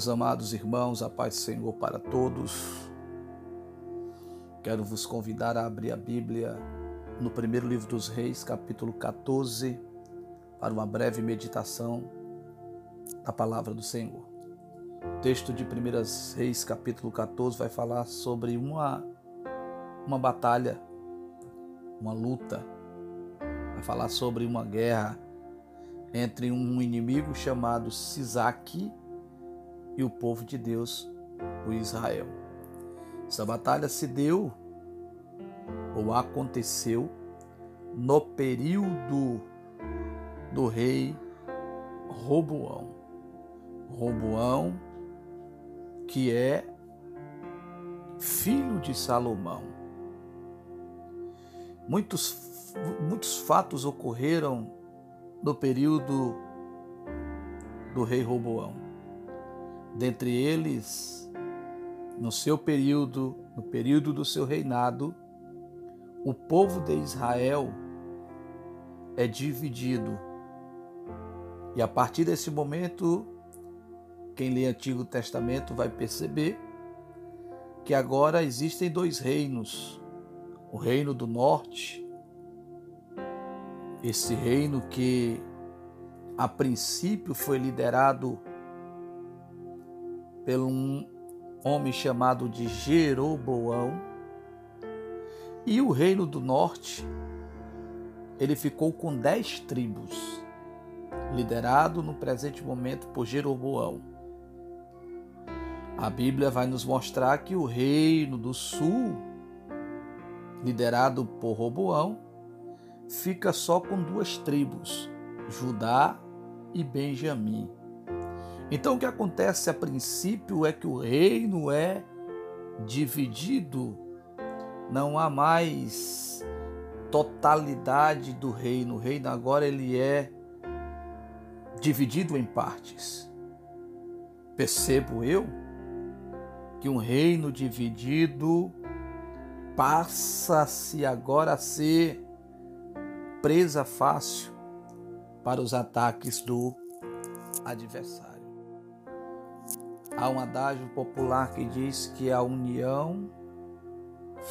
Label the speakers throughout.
Speaker 1: Meus amados irmãos, a paz do Senhor para todos. Quero vos convidar a abrir a Bíblia no primeiro livro dos Reis, capítulo 14, para uma breve meditação da palavra do Senhor. O texto de 1 Reis, capítulo 14, vai falar sobre uma, uma batalha, uma luta, vai falar sobre uma guerra entre um inimigo chamado Sisaque e o povo de Deus, o Israel. Essa batalha se deu ou aconteceu no período do rei Roboão. Roboão, que é filho de Salomão. Muitos, muitos fatos ocorreram no período do rei Roboão. Dentre eles, no seu período, no período do seu reinado, o povo de Israel é dividido. E a partir desse momento, quem lê Antigo Testamento vai perceber que agora existem dois reinos: o reino do norte esse reino que a princípio foi liderado por um homem chamado de Jeroboão, e o reino do norte, ele ficou com dez tribos, liderado no presente momento por Jeroboão. A Bíblia vai nos mostrar que o reino do sul, liderado por Roboão, fica só com duas tribos, Judá e Benjamim. Então o que acontece a princípio é que o reino é dividido, não há mais totalidade do reino. O reino agora ele é dividido em partes. Percebo eu que um reino dividido passa-se agora a ser presa fácil para os ataques do adversário. Há um adágio popular que diz que a união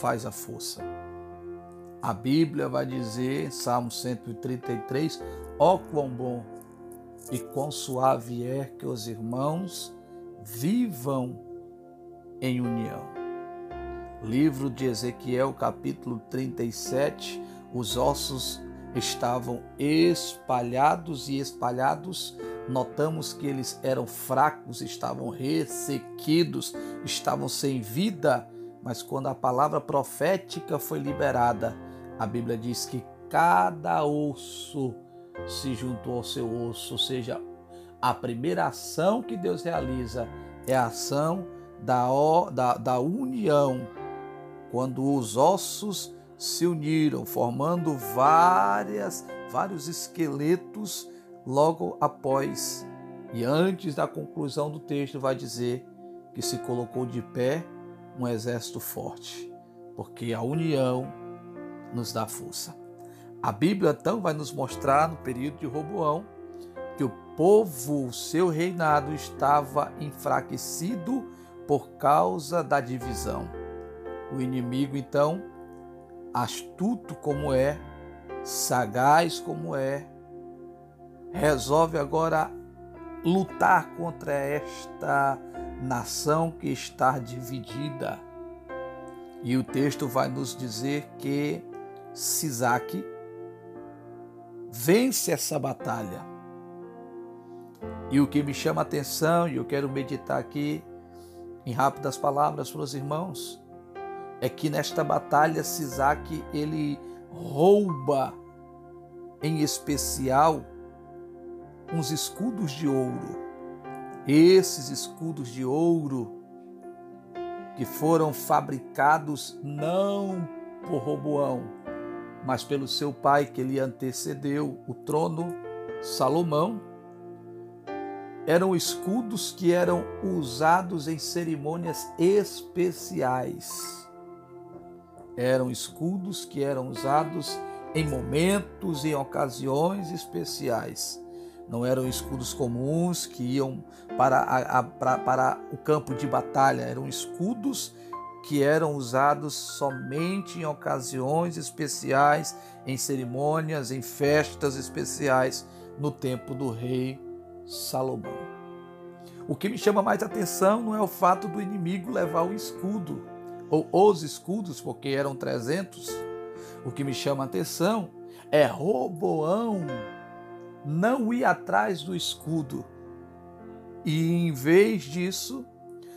Speaker 1: faz a força. A Bíblia vai dizer, Salmo 133, ó oh, quão bom e quão suave é que os irmãos vivam em união. Livro de Ezequiel, capítulo 37, os ossos estavam espalhados e espalhados. Notamos que eles eram fracos, estavam ressequidos, estavam sem vida, mas quando a palavra profética foi liberada, a Bíblia diz que cada osso se juntou ao seu osso, ou seja, a primeira ação que Deus realiza é a ação da, da, da união, quando os ossos se uniram, formando várias, vários esqueletos logo após. E antes da conclusão do texto, vai dizer que se colocou de pé um exército forte, porque a união nos dá força. A Bíblia então vai nos mostrar no período de Roboão que o povo, seu reinado estava enfraquecido por causa da divisão. O inimigo então astuto como é, sagaz como é, resolve agora lutar contra esta nação que está dividida. E o texto vai nos dizer que Sisaque vence essa batalha. E o que me chama a atenção, e eu quero meditar aqui em rápidas palavras para os irmãos, é que nesta batalha Sisaque ele rouba em especial uns escudos de ouro. Esses escudos de ouro que foram fabricados não por Roboão, mas pelo seu pai que lhe antecedeu o trono, Salomão, eram escudos que eram usados em cerimônias especiais eram escudos que eram usados em momentos e ocasiões especiais. Não eram escudos comuns que iam para, a, a, para, para o campo de batalha, eram escudos que eram usados somente em ocasiões especiais, em cerimônias, em festas especiais no tempo do rei Salomão. O que me chama mais atenção não é o fato do inimigo levar o escudo, ou os escudos, porque eram 300. O que me chama atenção é Roboão não ir atrás do escudo e, em vez disso,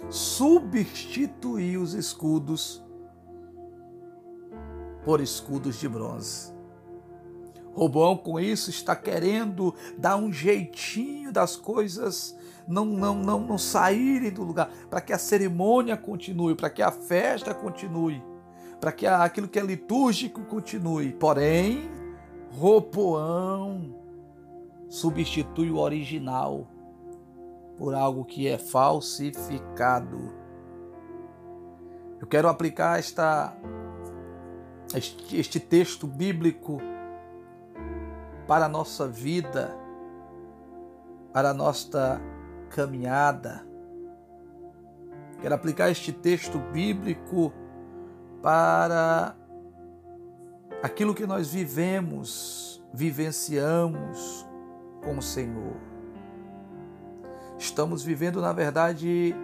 Speaker 1: substituir os escudos por escudos de bronze. Roboão, com isso, está querendo dar um jeitinho das coisas não, não, não, não saírem do lugar, para que a cerimônia continue, para que a festa continue, para que aquilo que é litúrgico continue. Porém, Roboão substitui o original por algo que é falsificado. Eu quero aplicar esta, este, este texto bíblico para a nossa vida, para a nossa caminhada. Quero aplicar este texto bíblico para aquilo que nós vivemos, vivenciamos com o Senhor. Estamos vivendo, na verdade,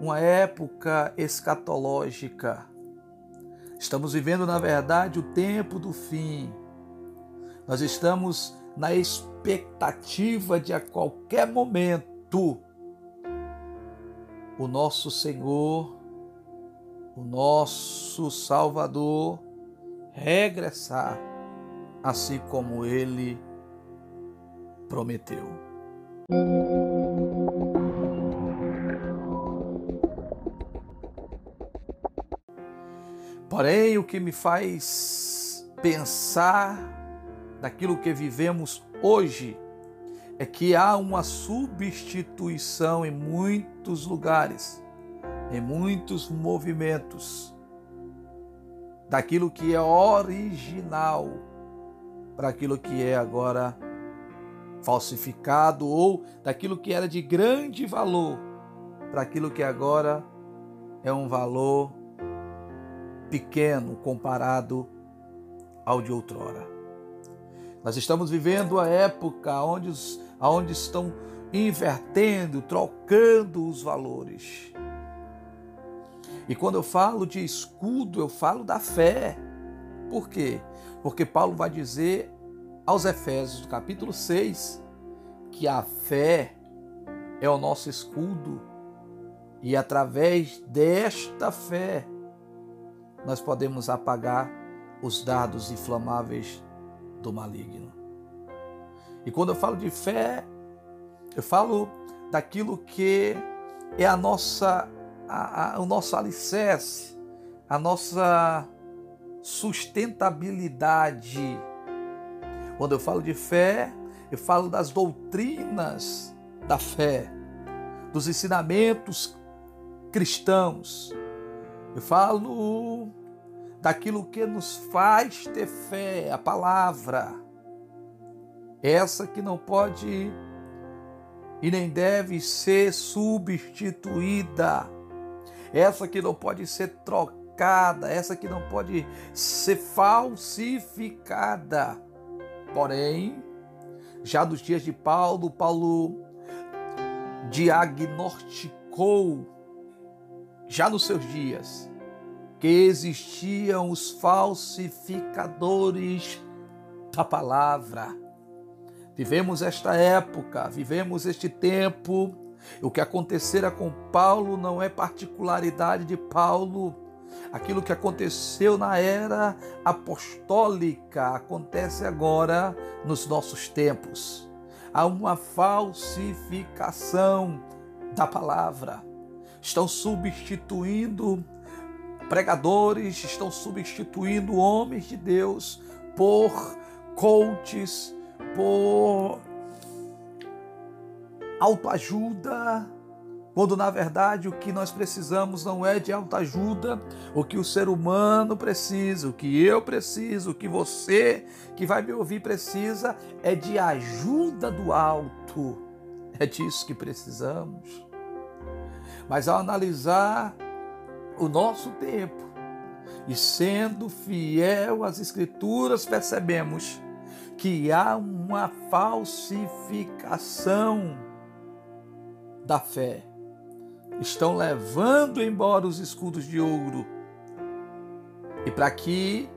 Speaker 1: uma época escatológica. Estamos vivendo, na verdade, o tempo do fim. Nós estamos na expectativa de a qualquer momento o nosso Senhor, o nosso Salvador regressar, assim como ele prometeu. Porém, o que me faz pensar daquilo que vivemos hoje é que há uma substituição em muitos lugares, em muitos movimentos, daquilo que é original para aquilo que é agora falsificado ou daquilo que era de grande valor para aquilo que agora é um valor pequeno comparado ao de outrora. Nós estamos vivendo a época onde, os, onde estão invertendo, trocando os valores. E quando eu falo de escudo, eu falo da fé. Por quê? Porque Paulo vai dizer aos Efésios, capítulo 6, que a fé é o nosso escudo e através desta fé nós podemos apagar os dardos inflamáveis do maligno. E quando eu falo de fé, eu falo daquilo que é a nossa, a, a, o nosso alicerce, a nossa sustentabilidade. Quando eu falo de fé, eu falo das doutrinas da fé, dos ensinamentos cristãos. Eu falo daquilo que nos faz ter fé, a palavra. Essa que não pode e nem deve ser substituída. Essa que não pode ser trocada, essa que não pode ser falsificada. Porém, já dos dias de Paulo, Paulo diagnosticou já nos seus dias que existiam os falsificadores da palavra. Vivemos esta época, vivemos este tempo. O que acontecera com Paulo não é particularidade de Paulo. Aquilo que aconteceu na era apostólica acontece agora nos nossos tempos. Há uma falsificação da palavra. Estão substituindo pregadores, estão substituindo homens de Deus por coaches, por autoajuda, quando na verdade o que nós precisamos não é de autoajuda, o que o ser humano precisa, o que eu preciso, o que você que vai me ouvir precisa é de ajuda do alto. É disso que precisamos. Mas ao analisar o nosso tempo e sendo fiel às Escrituras, percebemos que há uma falsificação da fé estão levando embora os escudos de ouro. E para que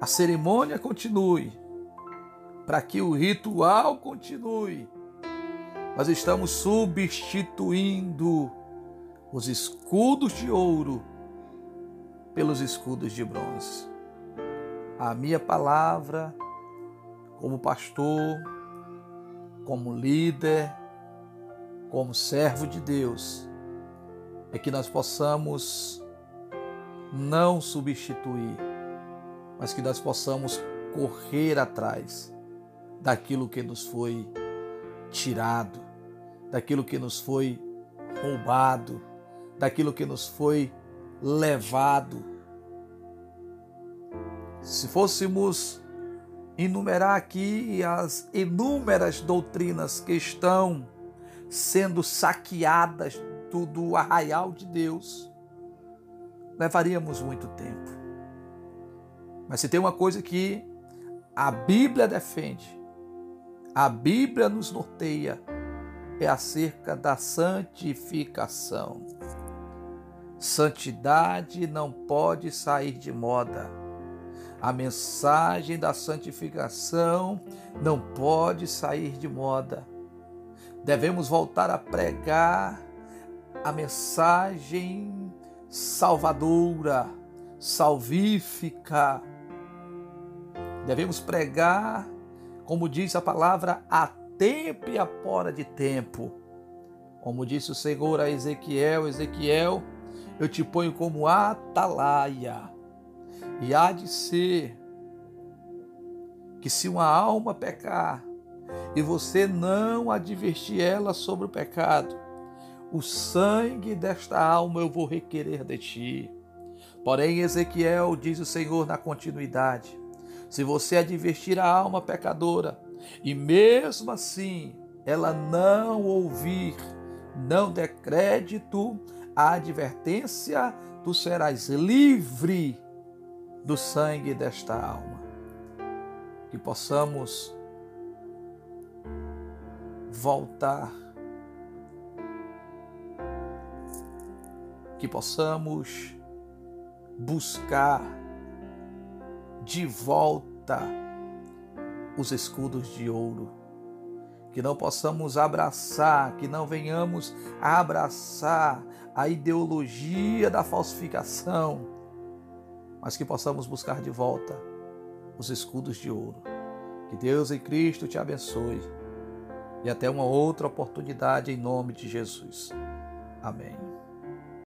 Speaker 1: a cerimônia continue, para que o ritual continue, nós estamos substituindo os escudos de ouro pelos escudos de bronze. A minha palavra, como pastor, como líder, como servo de Deus, é que nós possamos não substituir, mas que nós possamos correr atrás daquilo que nos foi tirado, daquilo que nos foi roubado, daquilo que nos foi levado. Se fôssemos enumerar aqui as inúmeras doutrinas que estão sendo saqueadas do, do arraial de Deus, levaríamos muito tempo. Mas se tem uma coisa que a Bíblia defende, a Bíblia nos norteia, é acerca da santificação. Santidade não pode sair de moda. A mensagem da santificação não pode sair de moda. Devemos voltar a pregar a mensagem salvadora, salvífica. Devemos pregar, como diz a palavra, a tempo e a fora de tempo. Como disse o Senhor a Ezequiel, Ezequiel, eu te ponho como atalaia. E há de ser que se uma alma pecar e você não advertir ela sobre o pecado, o sangue desta alma eu vou requerer de ti. Porém, Ezequiel diz o Senhor na continuidade: se você advertir a alma pecadora e mesmo assim ela não ouvir, não der crédito à advertência, tu serás livre do sangue desta alma. Que possamos voltar que possamos buscar de volta os escudos de ouro, que não possamos abraçar, que não venhamos abraçar a ideologia da falsificação, mas que possamos buscar de volta os escudos de ouro. Que Deus em Cristo te abençoe e até uma outra oportunidade em nome de Jesus. Amém.